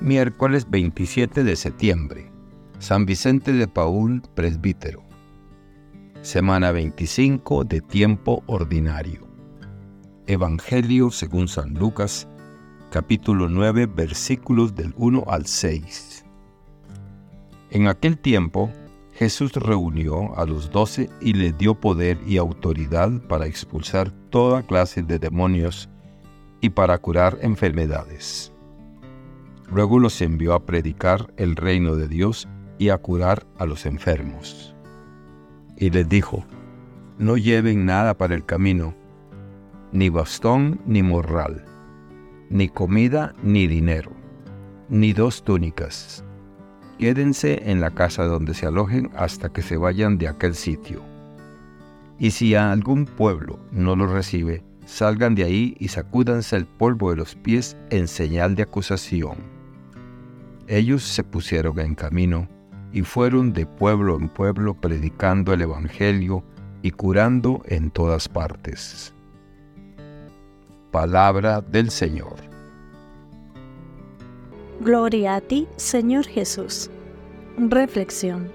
Miércoles 27 de septiembre. San Vicente de Paul, presbítero. Semana 25 de tiempo ordinario. Evangelio según San Lucas, capítulo 9, versículos del 1 al 6. En aquel tiempo, Jesús reunió a los doce y les dio poder y autoridad para expulsar toda clase de demonios y para curar enfermedades. Luego los envió a predicar el reino de Dios y a curar a los enfermos. Y les dijo, no lleven nada para el camino, ni bastón ni morral, ni comida ni dinero, ni dos túnicas. Quédense en la casa donde se alojen hasta que se vayan de aquel sitio. Y si a algún pueblo no lo recibe, salgan de ahí y sacúdanse el polvo de los pies en señal de acusación ellos se pusieron en camino y fueron de pueblo en pueblo predicando el Evangelio y curando en todas partes. Palabra del Señor. Gloria a ti, Señor Jesús. Reflexión.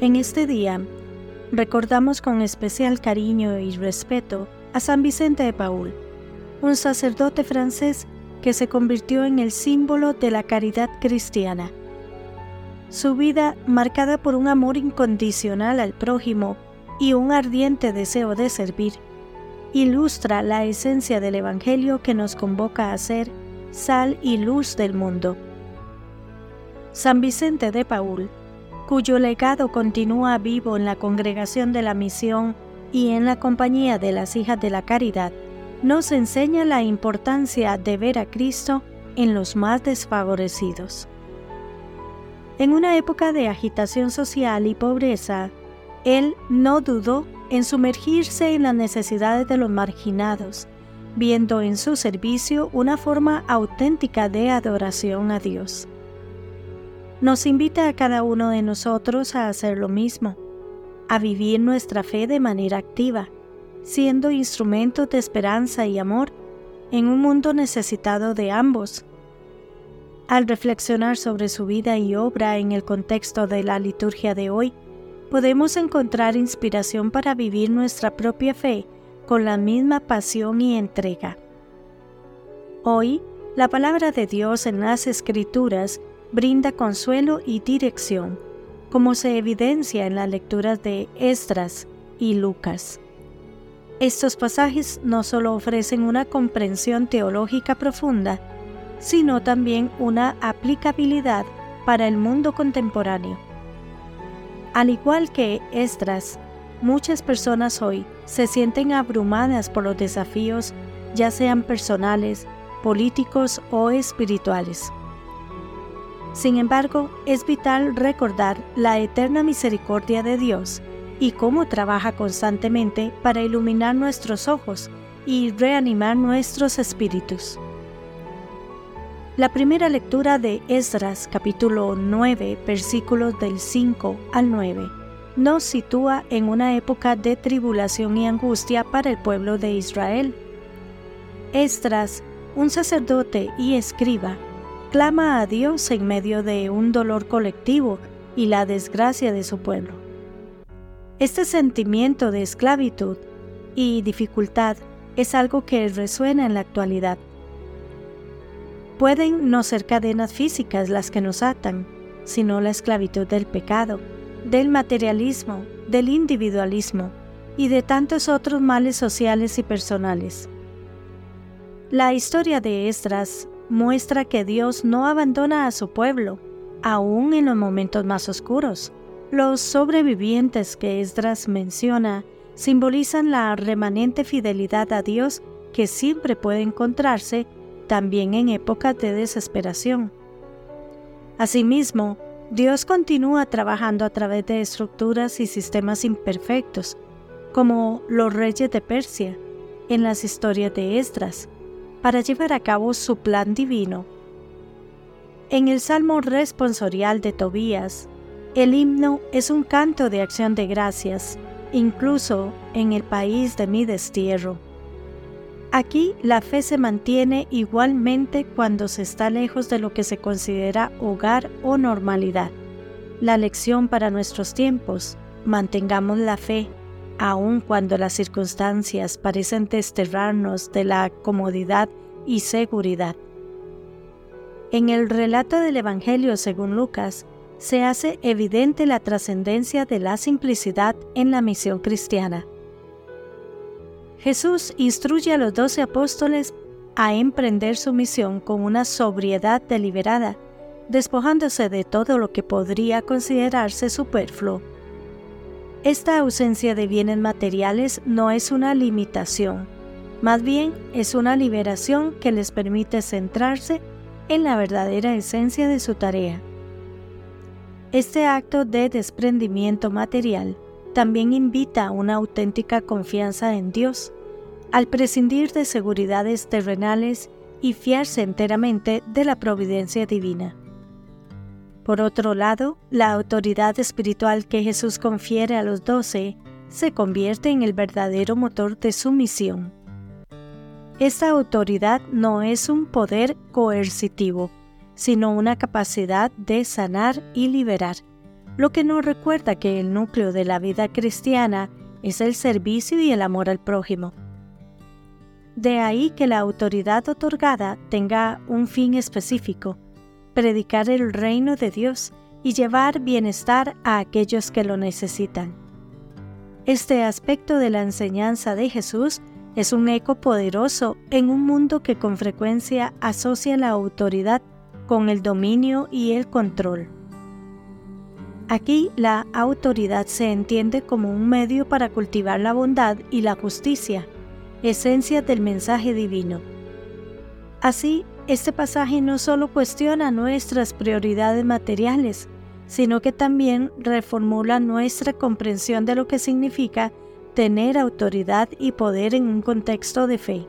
En este día, recordamos con especial cariño y respeto a San Vicente de Paul, un sacerdote francés que se convirtió en el símbolo de la caridad cristiana. Su vida, marcada por un amor incondicional al prójimo y un ardiente deseo de servir, ilustra la esencia del Evangelio que nos convoca a ser sal y luz del mundo. San Vicente de Paul, cuyo legado continúa vivo en la congregación de la misión y en la compañía de las hijas de la caridad, nos enseña la importancia de ver a Cristo en los más desfavorecidos. En una época de agitación social y pobreza, él no dudó en sumergirse en las necesidades de los marginados, viendo en su servicio una forma auténtica de adoración a Dios. Nos invita a cada uno de nosotros a hacer lo mismo, a vivir nuestra fe de manera activa, siendo instrumentos de esperanza y amor en un mundo necesitado de ambos. Al reflexionar sobre su vida y obra en el contexto de la liturgia de hoy, podemos encontrar inspiración para vivir nuestra propia fe con la misma pasión y entrega. Hoy, la palabra de Dios en las Escrituras brinda consuelo y dirección, como se evidencia en las lecturas de Esdras y Lucas. Estos pasajes no solo ofrecen una comprensión teológica profunda, sino también una aplicabilidad para el mundo contemporáneo. Al igual que Esdras, muchas personas hoy se sienten abrumadas por los desafíos, ya sean personales, políticos o espirituales. Sin embargo, es vital recordar la eterna misericordia de Dios y cómo trabaja constantemente para iluminar nuestros ojos y reanimar nuestros espíritus. La primera lectura de Esdras capítulo 9 versículos del 5 al 9 nos sitúa en una época de tribulación y angustia para el pueblo de Israel. Esdras, un sacerdote y escriba, clama a Dios en medio de un dolor colectivo y la desgracia de su pueblo. Este sentimiento de esclavitud y dificultad es algo que resuena en la actualidad. Pueden no ser cadenas físicas las que nos atan, sino la esclavitud del pecado, del materialismo, del individualismo y de tantos otros males sociales y personales. La historia de Esdras muestra que Dios no abandona a su pueblo, aún en los momentos más oscuros. Los sobrevivientes que Esdras menciona simbolizan la remanente fidelidad a Dios que siempre puede encontrarse también en épocas de desesperación. Asimismo, Dios continúa trabajando a través de estructuras y sistemas imperfectos, como los reyes de Persia, en las historias de Esdras, para llevar a cabo su plan divino. En el Salmo responsorial de Tobías, el himno es un canto de acción de gracias, incluso en el país de mi destierro. Aquí la fe se mantiene igualmente cuando se está lejos de lo que se considera hogar o normalidad. La lección para nuestros tiempos, mantengamos la fe, aun cuando las circunstancias parecen desterrarnos de la comodidad y seguridad. En el relato del Evangelio según Lucas, se hace evidente la trascendencia de la simplicidad en la misión cristiana. Jesús instruye a los doce apóstoles a emprender su misión con una sobriedad deliberada, despojándose de todo lo que podría considerarse superfluo. Esta ausencia de bienes materiales no es una limitación, más bien es una liberación que les permite centrarse en la verdadera esencia de su tarea. Este acto de desprendimiento material también invita a una auténtica confianza en Dios, al prescindir de seguridades terrenales y fiarse enteramente de la providencia divina. Por otro lado, la autoridad espiritual que Jesús confiere a los doce se convierte en el verdadero motor de su misión. Esta autoridad no es un poder coercitivo, sino una capacidad de sanar y liberar, lo que nos recuerda que el núcleo de la vida cristiana es el servicio y el amor al prójimo. De ahí que la autoridad otorgada tenga un fin específico, predicar el reino de Dios y llevar bienestar a aquellos que lo necesitan. Este aspecto de la enseñanza de Jesús es un eco poderoso en un mundo que con frecuencia asocia la autoridad con el dominio y el control. Aquí la autoridad se entiende como un medio para cultivar la bondad y la justicia, esencia del mensaje divino. Así, este pasaje no solo cuestiona nuestras prioridades materiales, sino que también reformula nuestra comprensión de lo que significa tener autoridad y poder en un contexto de fe.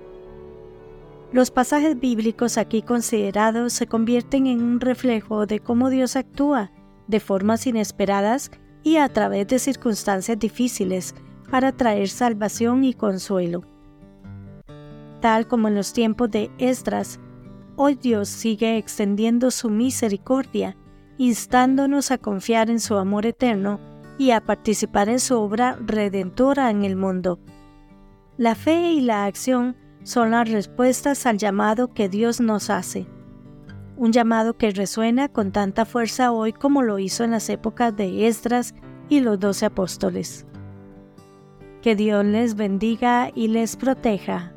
Los pasajes bíblicos aquí considerados se convierten en un reflejo de cómo Dios actúa de formas inesperadas y a través de circunstancias difíciles para traer salvación y consuelo. Tal como en los tiempos de Esdras, hoy Dios sigue extendiendo su misericordia, instándonos a confiar en su amor eterno y a participar en su obra redentora en el mundo. La fe y la acción son las respuestas al llamado que Dios nos hace. Un llamado que resuena con tanta fuerza hoy como lo hizo en las épocas de Esdras y los doce apóstoles. Que Dios les bendiga y les proteja.